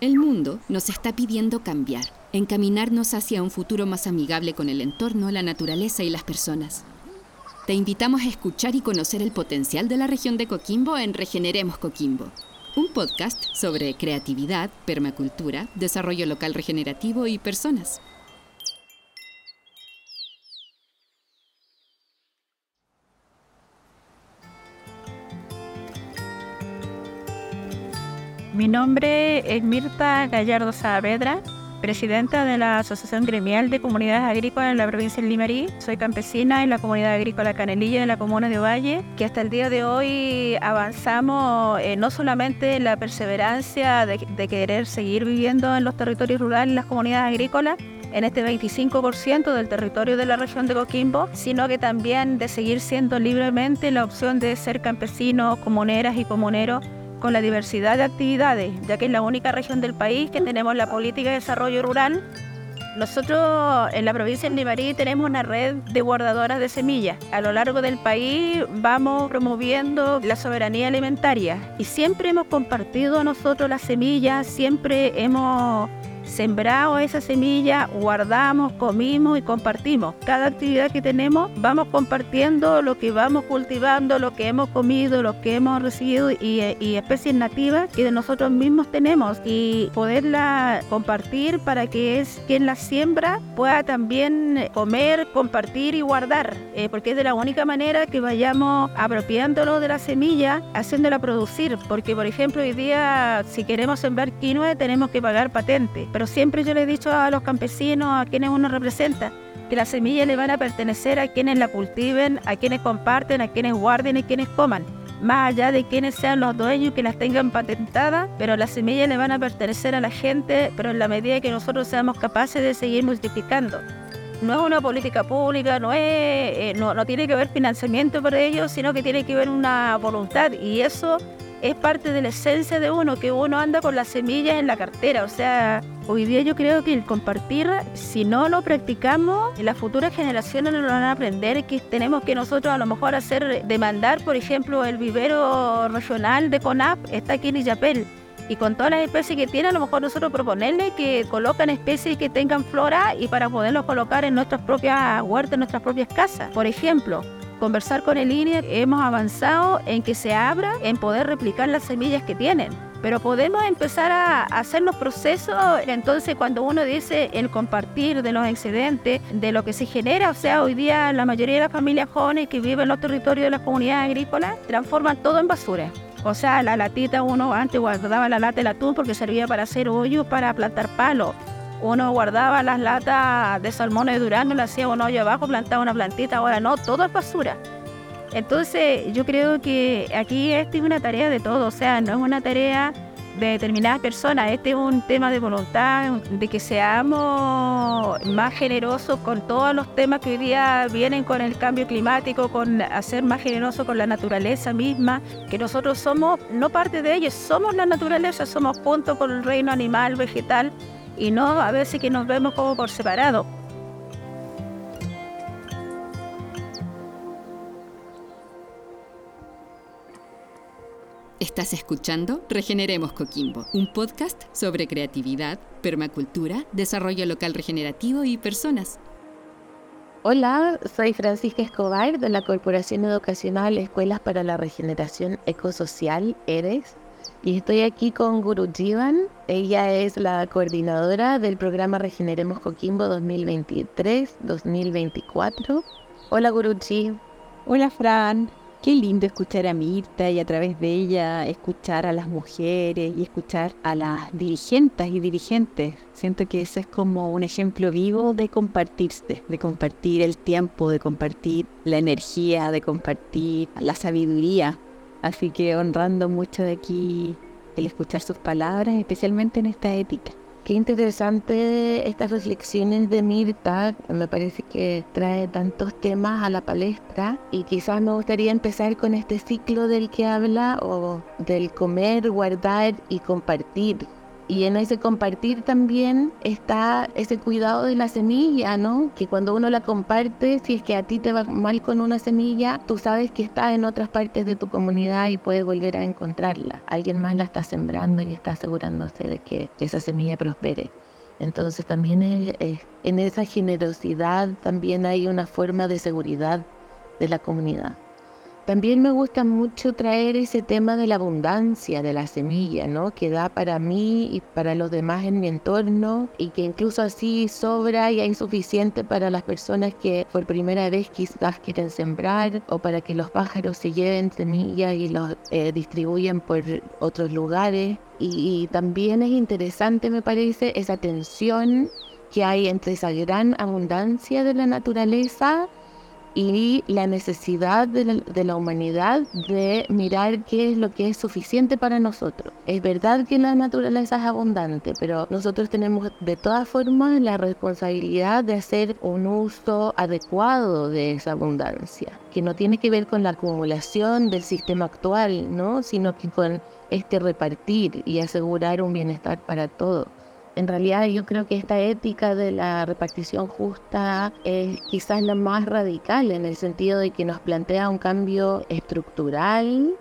El mundo nos está pidiendo cambiar, encaminarnos hacia un futuro más amigable con el entorno, la naturaleza y las personas. Te invitamos a escuchar y conocer el potencial de la región de Coquimbo en Regeneremos Coquimbo, un podcast sobre creatividad, permacultura, desarrollo local regenerativo y personas. Mi nombre es Mirta Gallardo Saavedra, presidenta de la Asociación Gremial de Comunidades Agrícolas en la provincia de Limarí. Soy campesina en la comunidad agrícola Canelilla de la comuna de Valle, que hasta el día de hoy avanzamos eh, no solamente en la perseverancia de, de querer seguir viviendo en los territorios rurales, en las comunidades agrícolas, en este 25% del territorio de la región de Coquimbo, sino que también de seguir siendo libremente la opción de ser campesinos, comuneras y comuneros con la diversidad de actividades, ya que es la única región del país que tenemos la política de desarrollo rural. Nosotros en la provincia de Limarí tenemos una red de guardadoras de semillas. A lo largo del país vamos promoviendo la soberanía alimentaria y siempre hemos compartido nosotros las semillas, siempre hemos sembrado esa semilla, guardamos, comimos y compartimos. Cada actividad que tenemos vamos compartiendo lo que vamos cultivando, lo que hemos comido, lo que hemos recibido y, especies nativas que de nosotros mismos tenemos. Y poderla compartir para que es quien la siembra pueda también comer, compartir y guardar, eh, porque es de la única manera que vayamos apropiándolo de la semilla, haciéndola producir, porque por ejemplo hoy día si queremos sembrar quinoa tenemos que pagar patente pero siempre yo le he dicho a los campesinos, a quienes uno representa, que las semillas le van a pertenecer a quienes la cultiven, a quienes comparten, a quienes guarden y quienes coman. Más allá de quienes sean los dueños que las tengan patentadas, pero las semillas le van a pertenecer a la gente, pero en la medida que nosotros seamos capaces de seguir multiplicando. No es una política pública, no, es, eh, no, no tiene que haber financiamiento para ello, sino que tiene que haber una voluntad y eso es parte de la esencia de uno, que uno anda con las semillas en la cartera. O sea, hoy día yo creo que el compartir, si no lo practicamos, las futuras generaciones no lo van a aprender, que tenemos que nosotros a lo mejor hacer, demandar, por ejemplo, el vivero regional de CONAP está aquí en Illapel. Y con todas las especies que tiene, a lo mejor nosotros proponerle que colocan especies que tengan flora y para poderlos colocar en nuestras propias huertas, en nuestras propias casas. Por ejemplo, conversar con el INE, hemos avanzado en que se abra en poder replicar las semillas que tienen. Pero podemos empezar a hacer los procesos, entonces cuando uno dice el compartir de los excedentes, de lo que se genera, o sea, hoy día la mayoría de las familias jóvenes que viven en los territorios de las comunidades agrícolas transforman todo en basura. O sea, la latita uno antes guardaba la lata del atún porque servía para hacer hoyos, para plantar palos uno guardaba las latas de salmón de durazno, le hacía un hoyo abajo, plantaba una plantita, ahora no, todo es basura. Entonces yo creo que aquí esta es una tarea de todos, o sea, no es una tarea de determinadas personas, este es un tema de voluntad, de que seamos más generosos con todos los temas que hoy día vienen con el cambio climático, con hacer más generosos con la naturaleza misma, que nosotros somos no parte de ellos, somos la naturaleza, somos junto con el reino animal, vegetal, y no a veces que nos vemos como por separado. Estás escuchando Regeneremos Coquimbo, un podcast sobre creatividad, permacultura, desarrollo local regenerativo y personas. Hola, soy Francisca Escobar de la Corporación Educacional Escuelas para la Regeneración Ecosocial, ERES, y estoy aquí con Guru Jivan. Ella es la coordinadora del programa Regeneremos Coquimbo 2023-2024. Hola Guruji. Hola Fran. Qué lindo escuchar a Mirta y a través de ella escuchar a las mujeres y escuchar a las dirigentes y dirigentes. Siento que ese es como un ejemplo vivo de compartirse, de compartir el tiempo, de compartir la energía, de compartir la sabiduría Así que honrando mucho de aquí el escuchar sus palabras, especialmente en esta ética. Qué interesante estas reflexiones de Mirta, me parece que trae tantos temas a la palestra y quizás me gustaría empezar con este ciclo del que habla o del comer, guardar y compartir. Y en ese compartir también está ese cuidado de la semilla, ¿no? Que cuando uno la comparte, si es que a ti te va mal con una semilla, tú sabes que está en otras partes de tu comunidad y puedes volver a encontrarla. Alguien más la está sembrando y está asegurándose de que esa semilla prospere. Entonces también en esa generosidad también hay una forma de seguridad de la comunidad. También me gusta mucho traer ese tema de la abundancia de la semilla, ¿no? Que da para mí y para los demás en mi entorno y que incluso así sobra y hay suficiente para las personas que por primera vez quizás quieren sembrar o para que los pájaros se lleven semillas y los eh, distribuyen por otros lugares. y también es interesante, me parece, esa tensión que hay entre esa gran abundancia de la naturaleza y la necesidad de la, humanidad de mirar qué es lo que es suficiente para nosotros. Es verdad que la naturaleza es abundante, pero nosotros tenemos de todas formas la responsabilidad de hacer un uso adecuado de esa abundancia, que no tiene que ver con la acumulación del sistema actual, ¿no? sino que con este repartir y asegurar un bienestar para todos. En realidad yo creo que esta ética de la repartición justa es quizás la más radical en el sentido de que nos plantea un cambio estructural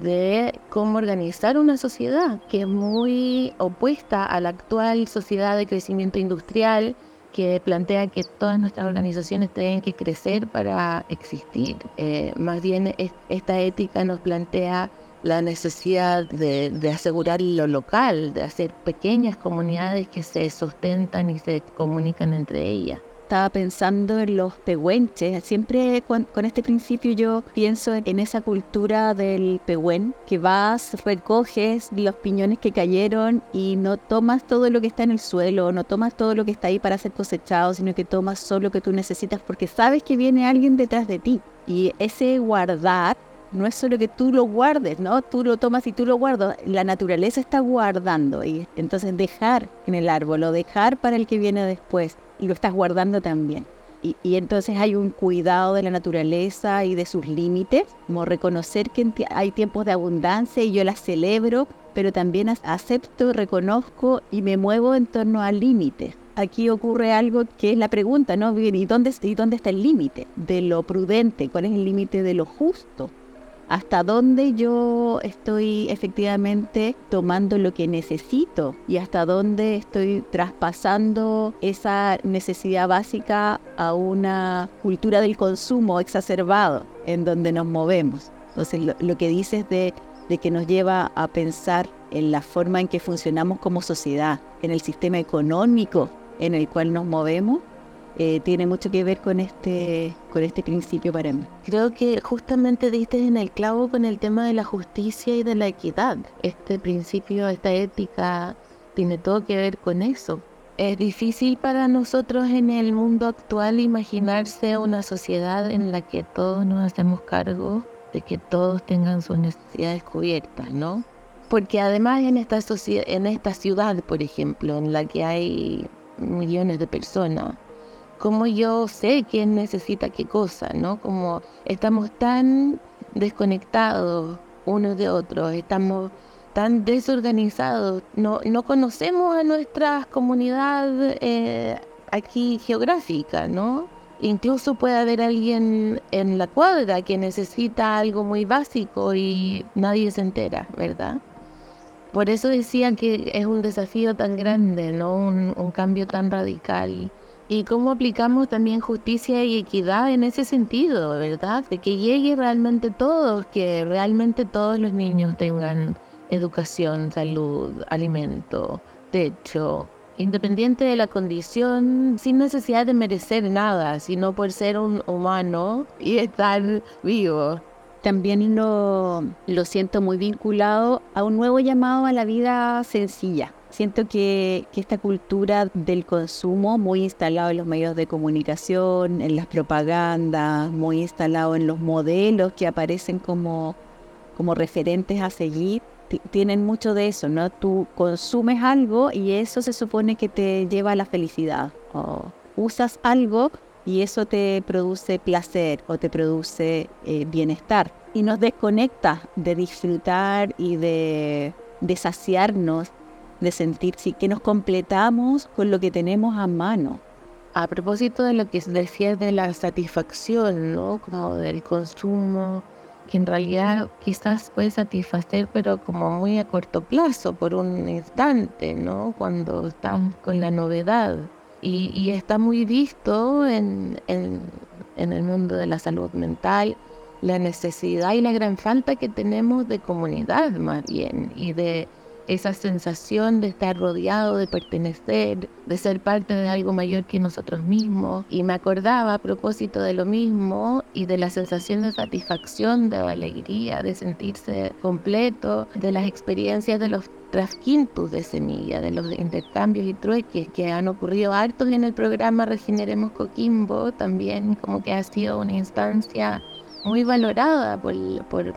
de cómo organizar una sociedad que es muy opuesta a la actual sociedad de crecimiento industrial que plantea que todas nuestras organizaciones tienen que crecer para existir. Eh, más bien esta ética nos plantea la necesidad de, asegurar lo local, de hacer pequeñas comunidades que se sustentan y se comunican entre ellas. Estaba pensando en los pehuenches. Siempre con, este principio yo pienso en esa cultura del pehuen, que vas, recoges los piñones que cayeron y no tomas todo lo que está en el suelo, no tomas todo lo que está ahí para ser cosechado, sino que tomas solo lo que tú necesitas porque sabes que viene alguien detrás de ti. Y ese guardar no es solo que tú lo guardes, ¿no? Tú lo tomas y tú lo guardas. La naturaleza está guardando. Y entonces dejar en el árbol o dejar para el que viene después. Y lo estás guardando también. Y, entonces hay un cuidado de la naturaleza y de sus límites, como reconocer que hay tiempos de abundancia y yo las celebro, pero también acepto, reconozco y me muevo en torno al límite. Aquí ocurre algo que es la pregunta, ¿no? ¿Y dónde, y dónde está el límite de lo prudente? ¿Cuál es el límite de lo justo? Hasta dónde yo estoy efectivamente tomando lo que necesito y hasta dónde estoy traspasando esa necesidad básica a una cultura del consumo exacerbado en donde nos movemos. Entonces lo, que dices de, de que nos lleva a pensar en la forma en que funcionamos como sociedad, en el sistema económico en el cual nos movemos, eh, tiene mucho que ver con este, con este principio para mí. Creo que justamente diste en el clavo con el tema de la justicia y de la equidad. Este principio, esta ética, tiene todo que ver con eso. Es difícil para nosotros en el mundo actual imaginarse una sociedad en la que todos nos hacemos cargo de que todos tengan sus necesidades cubiertas, ¿no? Porque además en esta, en esta ciudad, por ejemplo, en la que hay millones de personas, cómo yo sé quién necesita qué cosa, ¿no? Como estamos tan desconectados unos de otros, estamos tan desorganizados, no, no conocemos a nuestra comunidad eh, aquí geográfica, ¿no? Incluso puede haber alguien en la cuadra que necesita algo muy básico y nadie se entera, ¿verdad? Por eso decía que es un desafío tan grande, ¿no? Un, un cambio tan radical y cómo aplicamos también justicia y equidad en ese sentido, ¿verdad? De que llegue realmente todos, que realmente todos los niños tengan educación, salud, alimento, techo, independiente de la condición, sin necesidad de merecer nada, sino por ser un humano y estar vivo. También lo, lo siento muy vinculado a un nuevo llamado a la vida sencilla Siento que, esta cultura del consumo, muy instalado en los medios de comunicación, en las propagandas, muy instalado en los modelos que aparecen como, como referentes a seguir, tienen mucho de eso, ¿no? Tú consumes algo y eso se supone que te lleva a la felicidad. O usas algo y eso te produce placer o te produce eh, bienestar. Y nos desconecta de disfrutar y de, de saciarnos de sentir sí, que nos completamos con lo que tenemos a mano. A propósito de lo que decías de la satisfacción, ¿no? Del consumo, que en realidad quizás puede satisfacer, pero como muy a corto plazo, por un instante, ¿no? Cuando estamos con la novedad. Y, está muy visto en, en el mundo de la salud mental la necesidad y la gran falta que tenemos de comunidad más bien y de esa sensación de estar rodeado, de pertenecer, de ser parte de algo mayor que nosotros mismos. Y me acordaba a propósito de lo mismo y de la sensación de satisfacción, de alegría, de sentirse completo, de las experiencias de los trasquintus de semilla, de los intercambios y trueques que han ocurrido hartos en el programa Regeneremos Coquimbo, también como que ha sido una instancia muy valorada por,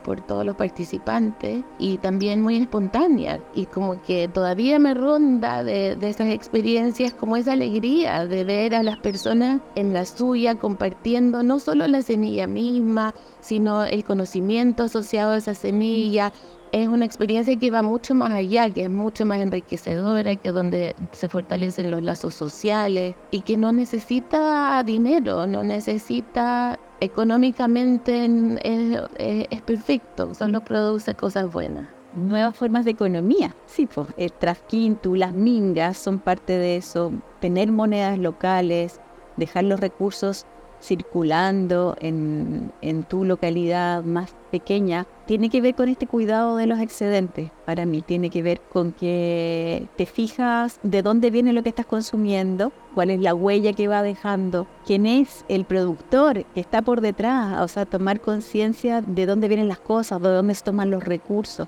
por, todos los participantes y también muy espontánea. Y como que todavía me ronda de, de esas experiencias como esa alegría de ver a las personas en la suya compartiendo no solo la semilla misma, sino el conocimiento asociado a esa semilla, es una experiencia que va mucho más allá, que es mucho más enriquecedora, que donde se fortalecen los lazos sociales y que no necesita dinero, no necesita económicamente es, perfecto, solo produce cosas buenas. Nuevas formas de economía, sí, pues el trasquinto, las mingas son parte de eso, tener monedas locales, dejar los recursos circulando en, tu localidad más pequeña, tiene que ver con este cuidado de los excedentes. Para mí tiene que ver con que te fijas de dónde viene lo que estás consumiendo, cuál es la huella que va dejando, quién es el productor que está por detrás, o sea, tomar conciencia de dónde vienen las cosas, de dónde se toman los recursos.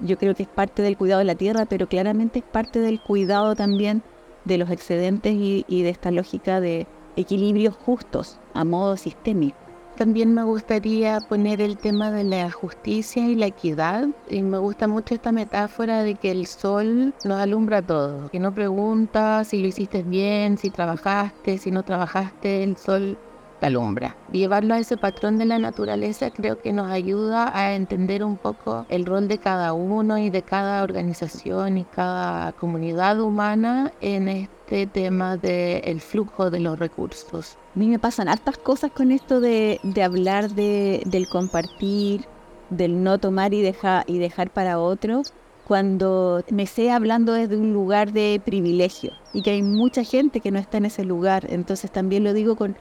Yo creo que es parte del cuidado de la tierra, pero claramente es parte del cuidado también de los excedentes y de esta lógica de, equilibrios justos a modo sistémico. También me gustaría poner el tema de la justicia y la equidad. Y me gusta mucho esta metáfora de que el sol nos alumbra todo. Que no pregunta si lo hiciste bien, si trabajaste, si no trabajaste, el sol te alumbra. Llevarlo a ese patrón de la naturaleza creo que nos ayuda a entender un poco el rol de cada uno y de cada organización y cada comunidad humana en este tema del flujo de los recursos. A mí me pasan hartas cosas con esto de, hablar de, del compartir, del no tomar y, dejar y dejar para otros, cuando me sé hablando desde un lugar de privilegio y que hay mucha gente que no está en ese lugar. Entonces también lo digo con,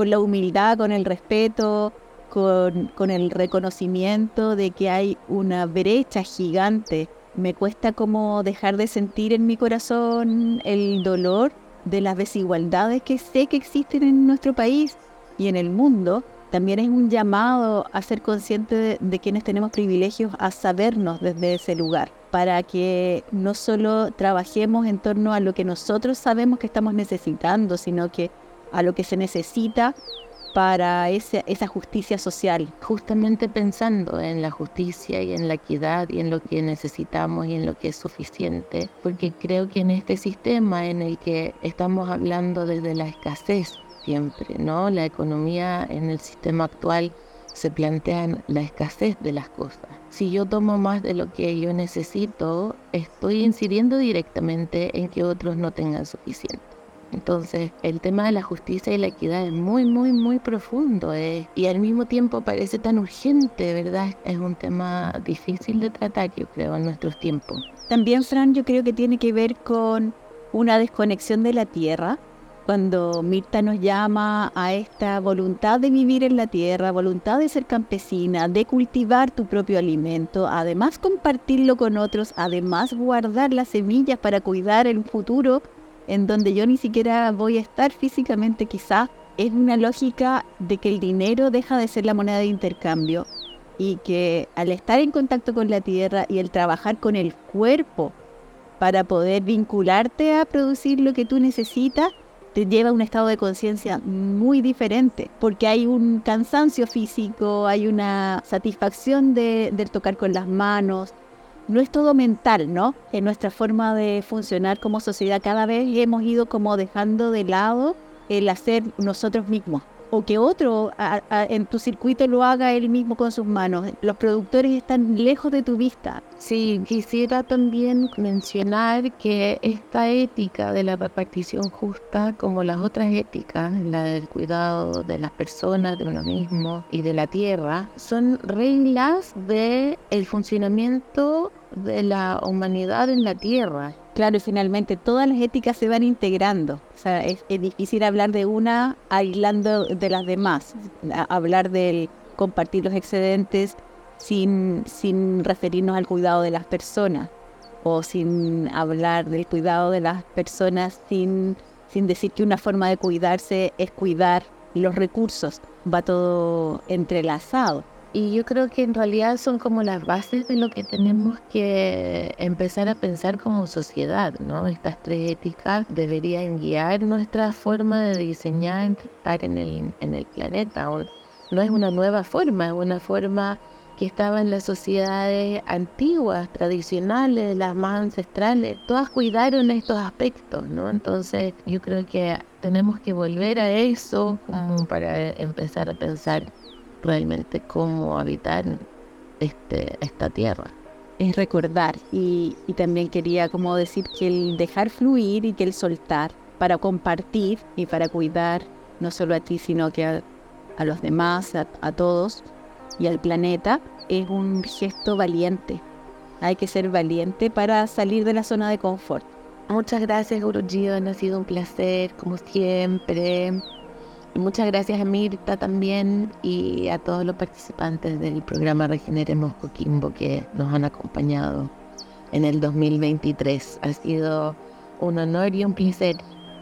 con la humildad, con el respeto, con, con el reconocimiento de que hay una brecha gigante me cuesta como dejar de sentir en mi corazón el dolor de las desigualdades que sé que existen en nuestro país y en el mundo. También es un llamado a ser consciente de, quienes tenemos privilegios, a sabernos desde ese lugar, para que no solo trabajemos en torno a lo que nosotros sabemos que estamos necesitando, sino que a lo que se necesita para esa justicia social. Justamente pensando en la justicia y en la equidad y en lo que necesitamos y en lo que es suficiente, porque creo que en este sistema en el que estamos hablando desde la escasez siempre, ¿no? La economía en el sistema actual se plantea la escasez de las cosas. Si yo tomo más de lo que yo necesito, estoy incidiendo directamente en que otros no tengan suficiente. Entonces, el tema de la justicia y la equidad es muy, muy, muy profundo eh, y al mismo tiempo parece tan urgente, ¿verdad? Es un tema difícil de tratar, yo creo, en nuestros tiempos. También, Fran, yo creo que tiene que ver con una desconexión de la tierra. Cuando Mirta nos llama a esta voluntad de vivir en la tierra, voluntad de ser campesina, de cultivar tu propio alimento, además compartirlo con otros, además guardar las semillas para cuidar el futuro en donde yo ni siquiera voy a estar físicamente quizás, es una lógica de que el dinero deja de ser la moneda de intercambio y que al estar en contacto con la tierra y el trabajar con el cuerpo para poder vincularte a producir lo que tú necesitas, te lleva a un estado de conciencia muy diferente, porque hay un cansancio físico, hay una satisfacción de, de tocar con las manos, no es todo mental, ¿no? En nuestra forma de funcionar como sociedad cada vez hemos ido como dejando de lado el hacer nosotros mismos. O que otro en tu circuito lo haga él mismo con sus manos. Los productores están lejos de tu vista. Sí, quisiera también mencionar que esta ética de la repartición justa, como las otras éticas, la del cuidado de las personas, de uno mismo y de la tierra, son reglas del el funcionamiento de la humanidad en la tierra. Claro, y finalmente todas las éticas se van integrando. O sea, es, difícil hablar de una aislando de las demás. hablar del compartir los excedentes sin, sin referirnos al cuidado de las personas. O sin hablar del cuidado de las personas sin, sin decir que una forma de cuidarse es cuidar los recursos. Va todo entrelazado. Y yo creo que en realidad son como las bases de lo que tenemos que empezar a pensar como sociedad, ¿no? Estas tres éticas deberían guiar nuestra forma de diseñar, estar en el, en el planeta. No es una nueva forma, es una forma que estaba en las sociedades antiguas, tradicionales, las más ancestrales. Todas cuidaron estos aspectos, ¿no? Entonces yo creo que tenemos que volver a eso como para empezar a pensar realmente cómo habitar este, esta tierra. Es recordar y, también quería como decir que el dejar fluir y que el soltar para compartir y para cuidar no solo a ti sino que a, los demás, a, todos y al planeta es un gesto valiente. Hay que ser valiente para salir de la zona de confort. Muchas gracias, Gurujivan. Ha sido un placer, como siempre. Muchas gracias a Mirta también y a todos los participantes del programa Regeneremos Coquimbo que nos han acompañado en el 2023. Ha sido un honor y un placer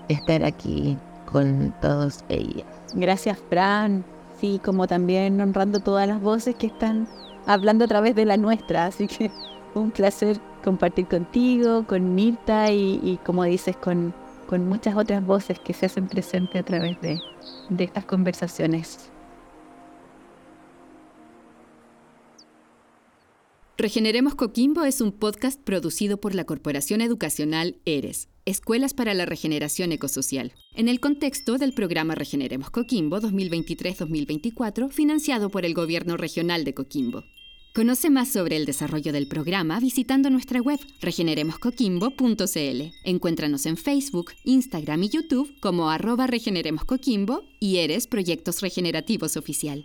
estar aquí con todos ellos. Gracias, Fran. Sí, como también honrando todas las voces que están hablando a través de la nuestra. Así que un placer compartir contigo, con Mirta y, y como dices, con con muchas otras voces que se hacen presentes a través de, de estas conversaciones. Regeneremos Coquimbo es un podcast producido por la Corporación Educacional ERES, Escuelas para la Regeneración Ecosocial, en el contexto del programa Regeneremos Coquimbo 2023-2024, financiado por el Gobierno Regional de Coquimbo. Conoce más sobre el desarrollo del programa visitando nuestra web regeneremoscoquimbo.cl. Encuéntranos en Facebook, Instagram y YouTube como arroba regeneremoscoquimbo y eres Proyectos Regenerativos Oficial.